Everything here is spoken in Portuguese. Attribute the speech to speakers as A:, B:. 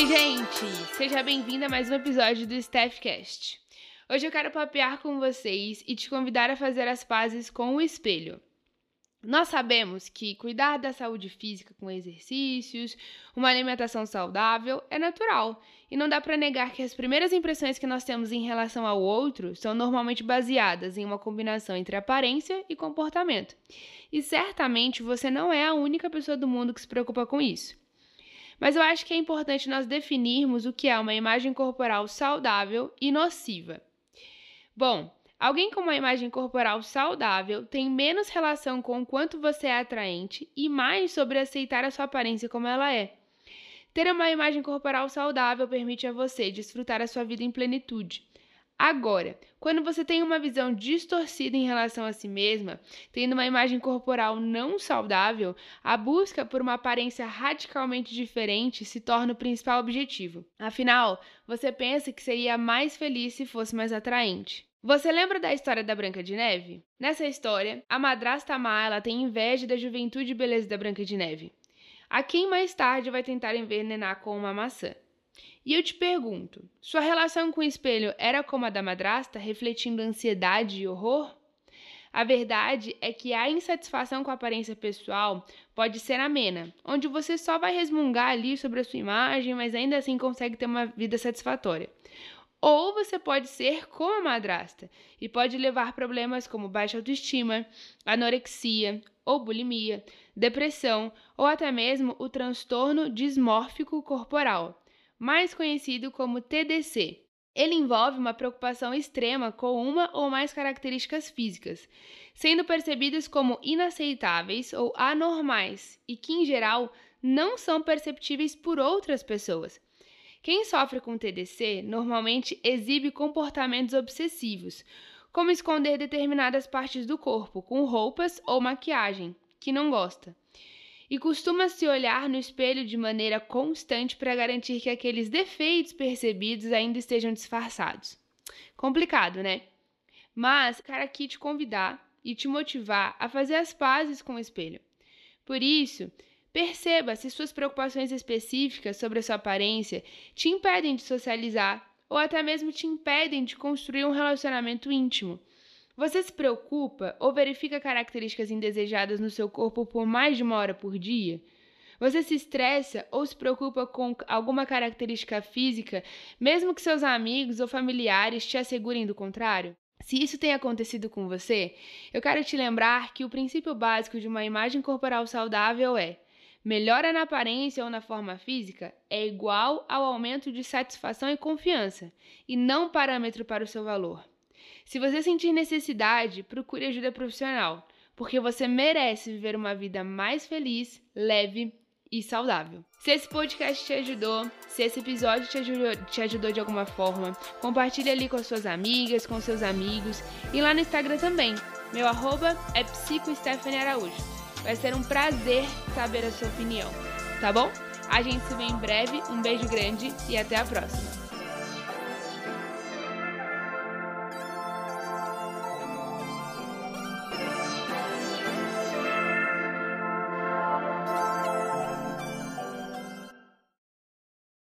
A: Oi, gente! Seja bem-vinda a mais um episódio do Staffcast. Hoje eu quero papear com vocês e te convidar a fazer as pazes com o espelho. Nós sabemos que cuidar da saúde física com exercícios, uma alimentação saudável é natural, e não dá para negar que as primeiras impressões que nós temos em relação ao outro são normalmente baseadas em uma combinação entre aparência e comportamento. E certamente você não é a única pessoa do mundo que se preocupa com isso. Mas eu acho que é importante nós definirmos o que é uma imagem corporal saudável e nociva. Bom, Alguém com uma imagem corporal saudável tem menos relação com o quanto você é atraente e mais sobre aceitar a sua aparência como ela é. Ter uma imagem corporal saudável permite a você desfrutar a sua vida em plenitude. Agora, quando você tem uma visão distorcida em relação a si mesma, tendo uma imagem corporal não saudável, a busca por uma aparência radicalmente diferente se torna o principal objetivo. Afinal, você pensa que seria mais feliz se fosse mais atraente. Você lembra da história da Branca de Neve? Nessa história, a madrasta má ela tem inveja da juventude e beleza da Branca de Neve. A quem mais tarde vai tentar envenenar com uma maçã. E eu te pergunto, sua relação com o espelho era como a da madrasta, refletindo ansiedade e horror? A verdade é que a insatisfação com a aparência pessoal pode ser amena, onde você só vai resmungar ali sobre a sua imagem, mas ainda assim consegue ter uma vida satisfatória. Ou você pode ser como a madrasta e pode levar problemas como baixa autoestima, anorexia ou bulimia, depressão ou até mesmo o transtorno dismórfico corporal, mais conhecido como TDC. Ele envolve uma preocupação extrema com uma ou mais características físicas, sendo percebidas como inaceitáveis ou anormais e que, em geral, não são perceptíveis por outras pessoas quem sofre com TDC normalmente exibe comportamentos obsessivos, como esconder determinadas partes do corpo com roupas ou maquiagem, que não gosta. E costuma se olhar no espelho de maneira constante para garantir que aqueles defeitos percebidos ainda estejam disfarçados. Complicado, né? Mas quero aqui te convidar e te motivar a fazer as pazes com o espelho. Por isso, Perceba se suas preocupações específicas sobre a sua aparência te impedem de socializar ou até mesmo te impedem de construir um relacionamento íntimo. Você se preocupa ou verifica características indesejadas no seu corpo por mais de uma hora por dia? Você se estressa ou se preocupa com alguma característica física, mesmo que seus amigos ou familiares te assegurem do contrário? Se isso tem acontecido com você, eu quero te lembrar que o princípio básico de uma imagem corporal saudável é melhora na aparência ou na forma física é igual ao aumento de satisfação e confiança, e não parâmetro para o seu valor. Se você sentir necessidade, procure ajuda profissional, porque você merece viver uma vida mais feliz, leve e saudável. Se esse podcast te ajudou, se esse episódio te ajudou, te ajudou de alguma forma, compartilhe ali com as suas amigas, com seus amigos e lá no Instagram também. Meu arroba é Psico Araújo. Vai ser um prazer saber a sua opinião, tá bom? A gente se vê em breve, um beijo grande e até a próxima!